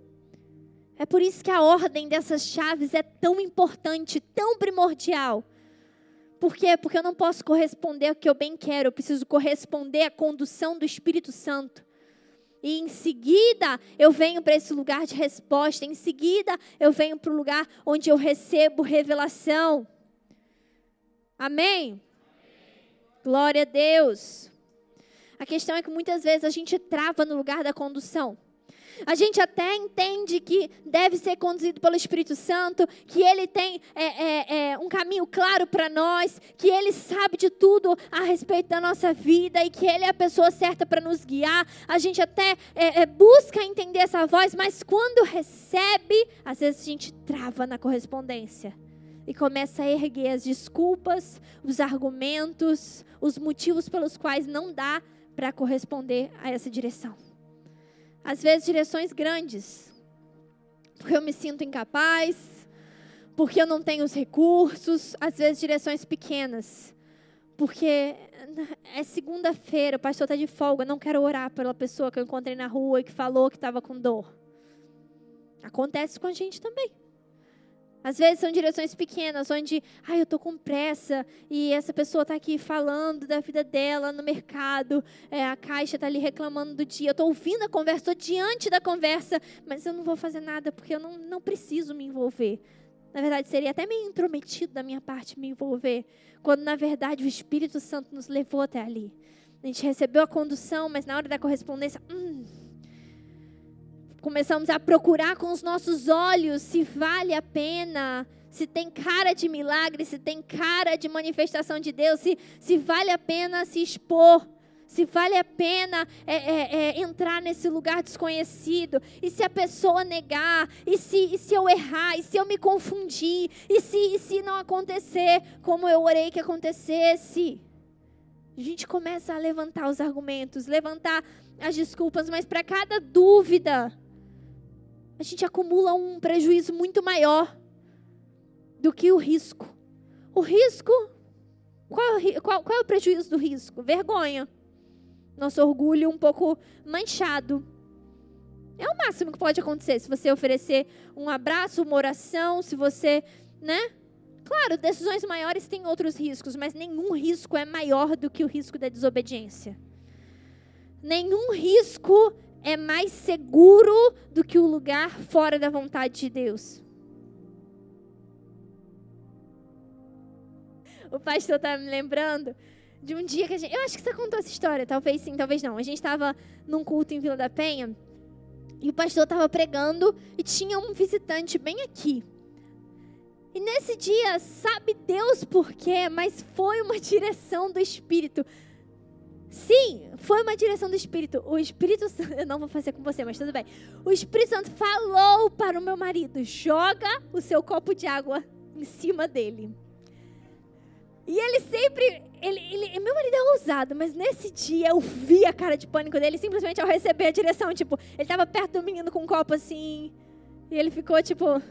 É por isso que a ordem dessas chaves é tão importante, tão primordial. Por quê? Porque eu não posso corresponder ao que eu bem quero, eu preciso corresponder à condução do Espírito Santo e em seguida eu venho para esse lugar de resposta, em seguida eu venho para o lugar onde eu recebo revelação. Amém? Glória a Deus. A questão é que muitas vezes a gente trava no lugar da condução. A gente até entende que deve ser conduzido pelo Espírito Santo, que Ele tem é, é, é, um caminho claro para nós, que Ele sabe de tudo a respeito da nossa vida e que Ele é a pessoa certa para nos guiar. A gente até é, é, busca entender essa voz, mas quando recebe, às vezes a gente trava na correspondência e começa a erguer as desculpas, os argumentos, os motivos pelos quais não dá para corresponder a essa direção. Às vezes, direções grandes, porque eu me sinto incapaz, porque eu não tenho os recursos, às vezes, direções pequenas, porque é segunda-feira, o pastor está de folga, não quero orar pela pessoa que eu encontrei na rua e que falou que estava com dor. Acontece com a gente também. Às vezes são direções pequenas, onde, ai, eu estou com pressa e essa pessoa está aqui falando da vida dela no mercado, é, a caixa está ali reclamando do dia, eu estou ouvindo a conversa, estou diante da conversa, mas eu não vou fazer nada porque eu não, não preciso me envolver. Na verdade, seria até meio intrometido da minha parte me envolver, quando na verdade o Espírito Santo nos levou até ali. A gente recebeu a condução, mas na hora da correspondência, hum, começamos a procurar com os nossos olhos se vale a pena, se tem cara de milagre, se tem cara de manifestação de Deus, se, se vale a pena se expor, se vale a pena é, é, é, entrar nesse lugar desconhecido, e se a pessoa negar, e se, e se eu errar, e se eu me confundir, e se, e se não acontecer como eu orei que acontecesse. A gente começa a levantar os argumentos, levantar as desculpas, mas para cada dúvida, a gente acumula um prejuízo muito maior do que o risco. O risco, qual, qual, qual é o prejuízo do risco? Vergonha. Nosso orgulho um pouco manchado. É o máximo que pode acontecer se você oferecer um abraço, uma oração, se você, né? Claro, decisões maiores têm outros riscos, mas nenhum risco é maior do que o risco da desobediência. Nenhum risco é mais seguro do que o lugar fora da vontade de Deus. O pastor está me lembrando de um dia que a gente. Eu acho que você contou essa história, talvez sim, talvez não. A gente estava num culto em Vila da Penha e o pastor estava pregando e tinha um visitante bem aqui. E nesse dia, sabe Deus por quê, mas foi uma direção do Espírito. Sim, foi uma direção do Espírito. O Espírito Santo, eu não vou fazer com você, mas tudo bem. O Espírito Santo falou para o meu marido: joga o seu copo de água em cima dele. E ele sempre, ele, ele, meu marido é ousado, mas nesse dia eu vi a cara de pânico dele simplesmente ao receber a direção. Tipo, ele estava perto do menino com um copo assim, e ele ficou tipo,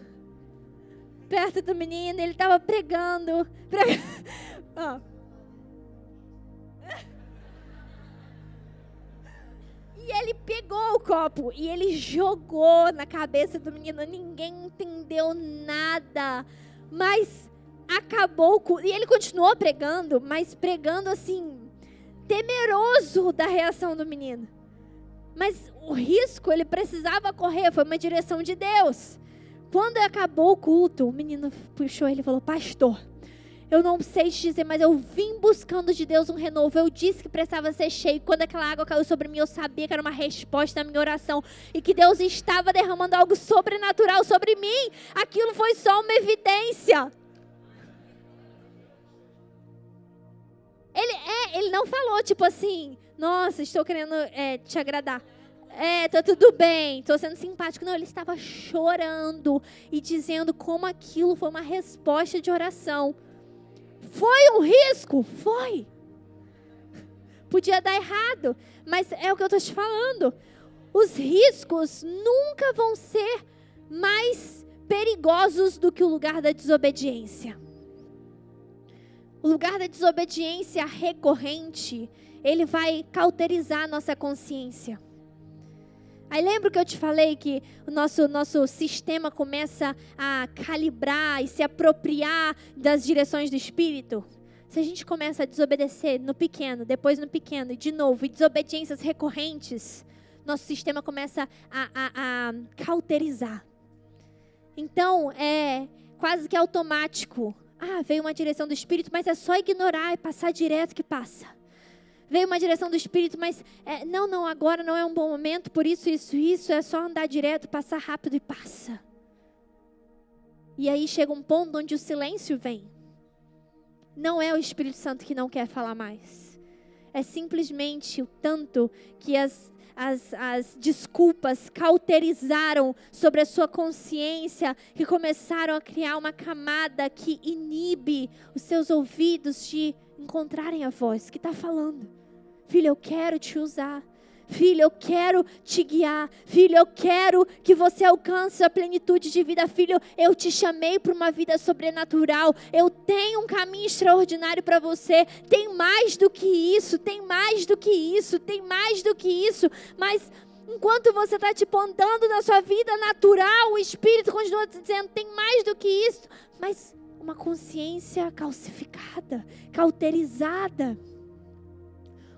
perto do menino, ele estava pregando. pregando. oh. E ele pegou o copo e ele jogou na cabeça do menino. Ninguém entendeu nada. Mas acabou. Com... E ele continuou pregando, mas pregando assim, temeroso da reação do menino. Mas o risco ele precisava correr, foi uma direção de Deus. Quando acabou o culto, o menino puxou ele e falou: Pastor, eu não sei te dizer, mas eu vim buscando de Deus um renovo. Eu disse que precisava ser cheio. Quando aquela água caiu sobre mim, eu sabia que era uma resposta à minha oração e que Deus estava derramando algo sobrenatural sobre mim. Aquilo foi só uma evidência. Ele, é, ele não falou tipo assim, nossa, estou querendo é, te agradar. É, tá tudo bem, tô sendo simpático. Não, ele estava chorando e dizendo como aquilo foi uma resposta de oração. Foi um risco? Foi. Podia dar errado, mas é o que eu estou te falando. Os riscos nunca vão ser mais perigosos do que o lugar da desobediência. O lugar da desobediência recorrente, ele vai cauterizar a nossa consciência. Aí lembra que eu te falei que o nosso, nosso sistema começa a calibrar e se apropriar das direções do Espírito? Se a gente começa a desobedecer no pequeno, depois no pequeno e de novo, e desobediências recorrentes, nosso sistema começa a, a, a cauterizar. Então, é quase que automático. Ah, veio uma direção do Espírito, mas é só ignorar e passar direto que passa veio uma direção do Espírito, mas é, não, não, agora não é um bom momento, por isso, isso, isso, é só andar direto, passar rápido e passa. E aí chega um ponto onde o silêncio vem. Não é o Espírito Santo que não quer falar mais. É simplesmente o tanto que as, as, as desculpas cauterizaram sobre a sua consciência, que começaram a criar uma camada que inibe os seus ouvidos de encontrarem a voz que está falando. Filho, eu quero te usar. Filho, eu quero te guiar. Filho, eu quero que você alcance a plenitude de vida. Filho, eu te chamei para uma vida sobrenatural. Eu tenho um caminho extraordinário para você. Tem mais do que isso, tem mais do que isso, tem mais do que isso. Mas enquanto você está tipo andando na sua vida natural, o Espírito continua dizendo: tem mais do que isso. Mas uma consciência calcificada, cauterizada.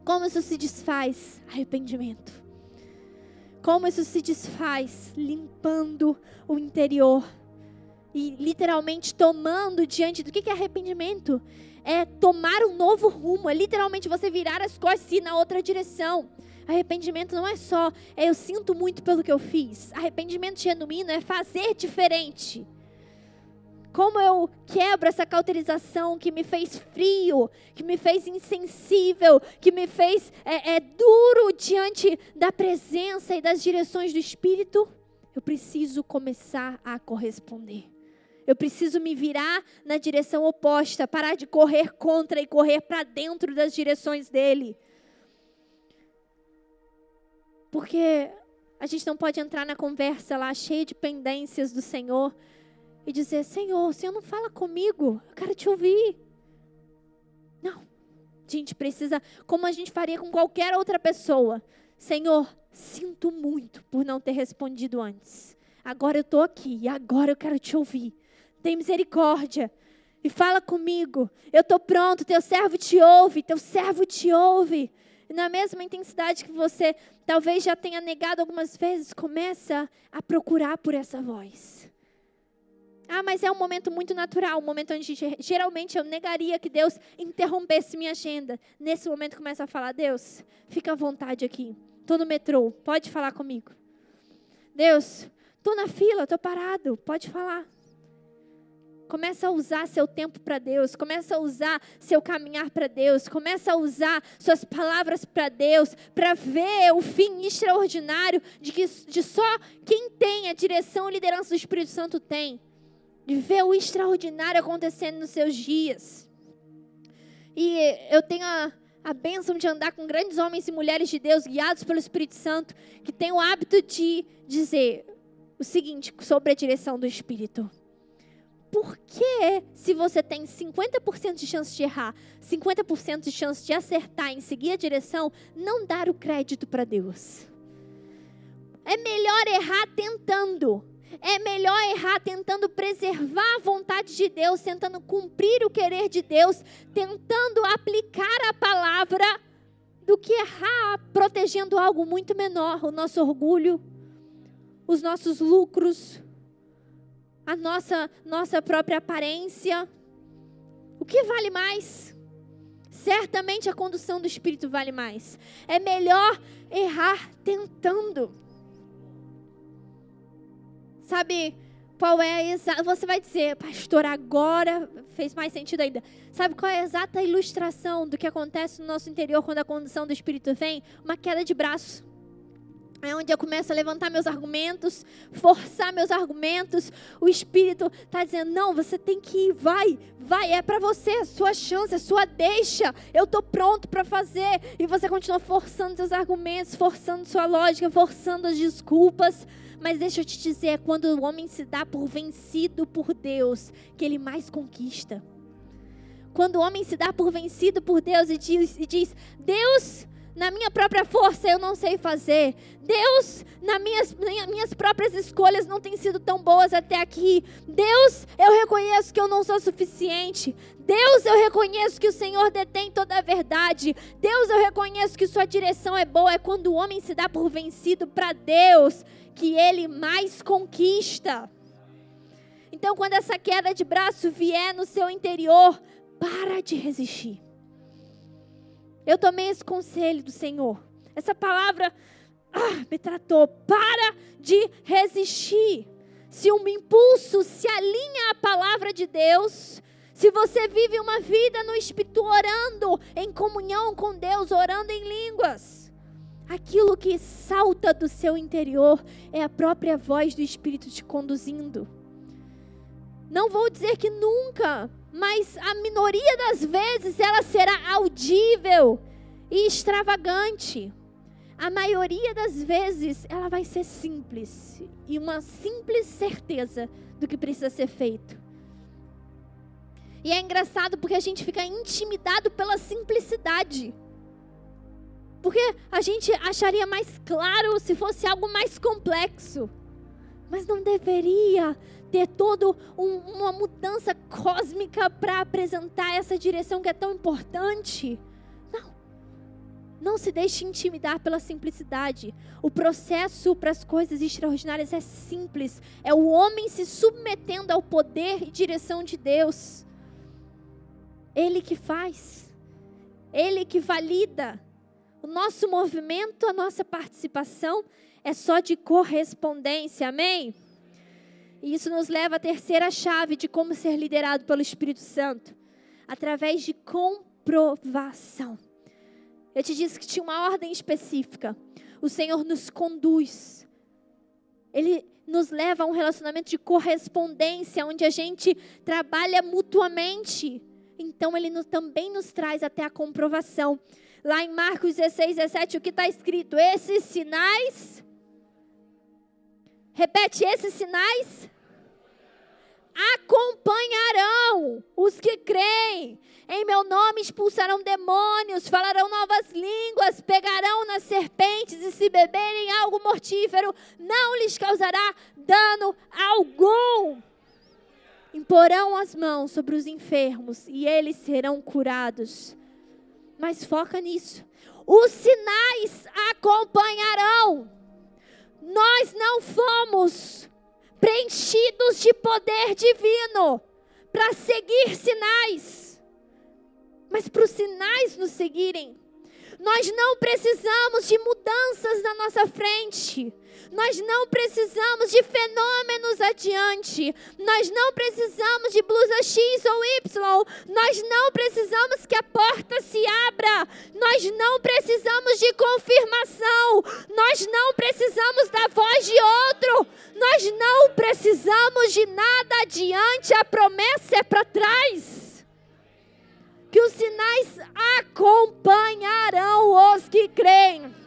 Como isso se desfaz? Arrependimento. Como isso se desfaz? Limpando o interior. E literalmente tomando diante do que é arrependimento? É tomar um novo rumo. É literalmente você virar as costas e ir na outra direção. Arrependimento não é só, é eu sinto muito pelo que eu fiz. Arrependimento genuíno é fazer diferente. Como eu quebro essa cauterização que me fez frio, que me fez insensível, que me fez é, é, duro diante da presença e das direções do Espírito. Eu preciso começar a corresponder. Eu preciso me virar na direção oposta, parar de correr contra e correr para dentro das direções dele. Porque a gente não pode entrar na conversa lá cheia de pendências do Senhor e dizer: Senhor, o Senhor não fala comigo, eu quero te ouvir. Não. A gente precisa, como a gente faria com qualquer outra pessoa: Senhor, sinto muito por não ter respondido antes. Agora eu estou aqui e agora eu quero te ouvir. Tem misericórdia e fala comigo. Eu estou pronto, teu servo te ouve, teu servo te ouve. E na mesma intensidade que você talvez já tenha negado algumas vezes, começa a procurar por essa voz. Ah, mas é um momento muito natural, um momento onde geralmente eu negaria que Deus interrompesse minha agenda. Nesse momento começa a falar: Deus, fica à vontade aqui. Estou no metrô, pode falar comigo. Deus, estou na fila, estou parado, pode falar. Começa a usar seu tempo para Deus, começa a usar seu caminhar para Deus, começa a usar suas palavras para Deus, para ver o fim extraordinário de que de só quem tem a direção e liderança do Espírito Santo tem de ver o extraordinário acontecendo nos seus dias. E eu tenho a, a bênção de andar com grandes homens e mulheres de Deus guiados pelo Espírito Santo, que têm o hábito de dizer o seguinte sobre a direção do Espírito. Por que, se você tem 50% de chance de errar, 50% de chance de acertar em seguir a direção, não dar o crédito para Deus? É melhor errar tentando é melhor errar tentando preservar a vontade de Deus, tentando cumprir o querer de Deus, tentando aplicar a palavra, do que errar protegendo algo muito menor, o nosso orgulho, os nossos lucros, a nossa nossa própria aparência. O que vale mais? Certamente a condução do espírito vale mais. É melhor errar tentando. Sabe, qual é a exata. Você vai dizer, pastor, agora fez mais sentido ainda. Sabe qual é a exata ilustração do que acontece no nosso interior quando a condição do Espírito vem? Uma queda de braço. É onde eu começo a levantar meus argumentos, forçar meus argumentos. O Espírito está dizendo: não, você tem que ir, vai, vai, é para você, é sua chance, é sua deixa. Eu estou pronto para fazer. E você continua forçando seus argumentos, forçando sua lógica, forçando as desculpas. Mas deixa eu te dizer, é quando o homem se dá por vencido por Deus que ele mais conquista. Quando o homem se dá por vencido por Deus e diz, e diz Deus, na minha própria força eu não sei fazer. Deus, nas minhas, minhas próprias escolhas não têm sido tão boas até aqui. Deus, eu reconheço que eu não sou suficiente. Deus, eu reconheço que o Senhor detém toda a verdade. Deus, eu reconheço que sua direção é boa. É quando o homem se dá por vencido para Deus que ele mais conquista. Então, quando essa queda de braço vier no seu interior, para de resistir. Eu tomei esse conselho do Senhor. Essa palavra ah, me tratou. Para de resistir. Se um impulso se alinha à palavra de Deus, se você vive uma vida no Espírito orando em comunhão com Deus, orando em línguas, aquilo que salta do seu interior é a própria voz do Espírito te conduzindo. Não vou dizer que nunca, mas a minoria das vezes ela será audível e extravagante. A maioria das vezes ela vai ser simples e uma simples certeza do que precisa ser feito. E é engraçado porque a gente fica intimidado pela simplicidade. Porque a gente acharia mais claro se fosse algo mais complexo. Mas não deveria ter toda um, uma mudança cósmica para apresentar essa direção que é tão importante. Não. Não se deixe intimidar pela simplicidade. O processo para as coisas extraordinárias é simples. É o homem se submetendo ao poder e direção de Deus. Ele que faz. Ele que valida. O nosso movimento, a nossa participação é só de correspondência. Amém? E isso nos leva à terceira chave de como ser liderado pelo Espírito Santo através de comprovação. Eu te disse que tinha uma ordem específica. O Senhor nos conduz. Ele nos leva a um relacionamento de correspondência, onde a gente trabalha mutuamente. Então, Ele nos, também nos traz até a comprovação. Lá em Marcos 16, 17, o que está escrito? Esses sinais. Repete, esses sinais acompanharão os que creem. Em meu nome expulsarão demônios, falarão novas línguas, pegarão nas serpentes e se beberem algo mortífero, não lhes causará dano algum. Imporão as mãos sobre os enfermos e eles serão curados. Mas foca nisso. Os sinais acompanharão. Nós não fomos preenchidos de poder divino para seguir sinais. Mas para os sinais nos seguirem, nós não precisamos de mudanças na nossa frente. Nós não precisamos de fenômenos adiante. Nós não precisamos de blusa X ou Y. Nós não precisamos que a porta se abra. Nós não precisamos de confirmação. Nós não precisamos da voz de outro. Nós não precisamos de nada adiante. A promessa é para trás. Que os sinais acompanharão os que creem.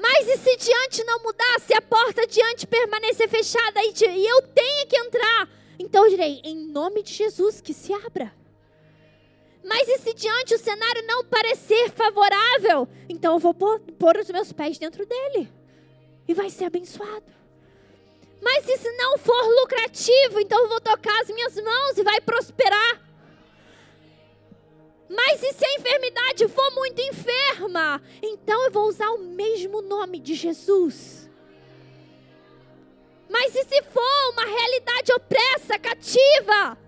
Mas e se diante não mudar, se a porta diante permanecer fechada e, eu tenho que entrar? Então eu direi, em nome de Jesus, que se abra. Mas e se diante o cenário não parecer favorável? Então eu vou pôr, pôr os meus pés dentro dele. E vai ser abençoado. Mas e se não for lucrativo? Então eu vou tocar as minhas mãos e vai prosperar. Mas e se a enfermidade for muito enferma? Então eu vou usar o mesmo nome de Jesus. Mas e se for uma realidade opressa, cativa?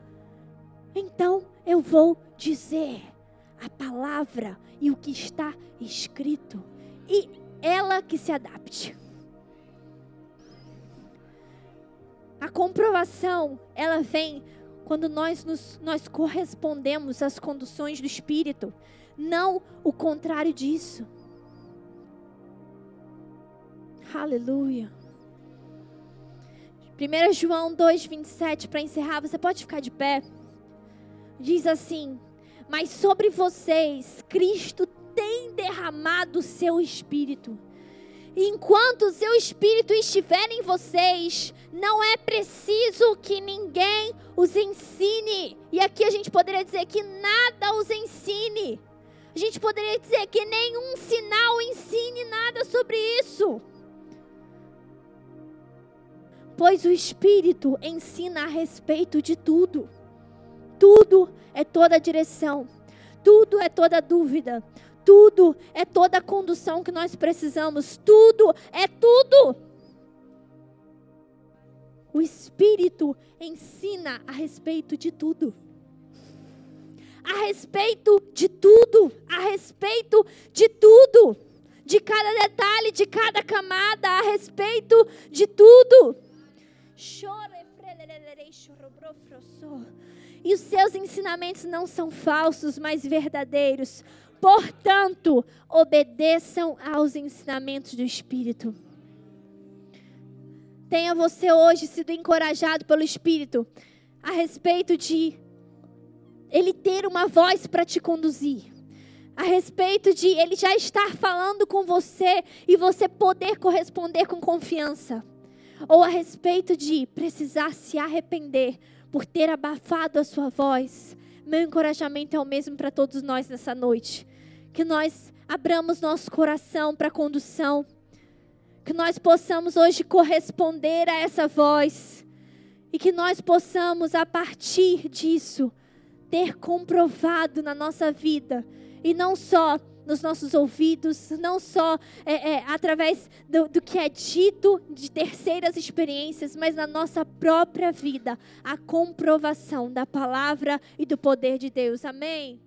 Então eu vou dizer a palavra e o que está escrito. E ela que se adapte. A comprovação, ela vem quando nós, nos, nós correspondemos às condições do Espírito, não o contrário disso. Aleluia. 1 João 2,27, para encerrar, você pode ficar de pé. Diz assim: Mas sobre vocês, Cristo tem derramado o seu Espírito Enquanto o seu espírito estiver em vocês, não é preciso que ninguém os ensine. E aqui a gente poderia dizer que nada os ensine. A gente poderia dizer que nenhum sinal ensine nada sobre isso. Pois o Espírito ensina a respeito de tudo. Tudo é toda direção. Tudo é toda dúvida. Tudo é toda condução que nós precisamos. Tudo é tudo. O Espírito ensina a respeito de tudo. A respeito de tudo. A respeito de tudo. De cada detalhe, de cada camada. A respeito de tudo. E os seus ensinamentos não são falsos, mas verdadeiros Portanto, obedeçam aos ensinamentos do Espírito. Tenha você hoje sido encorajado pelo Espírito a respeito de ele ter uma voz para te conduzir. A respeito de ele já estar falando com você e você poder corresponder com confiança. Ou a respeito de precisar se arrepender por ter abafado a sua voz. Meu encorajamento é o mesmo para todos nós nessa noite que nós abramos nosso coração para a condução, que nós possamos hoje corresponder a essa voz e que nós possamos, a partir disso, ter comprovado na nossa vida e não só nos nossos ouvidos, não só é, é, através do, do que é dito de terceiras experiências, mas na nossa própria vida, a comprovação da palavra e do poder de Deus. Amém?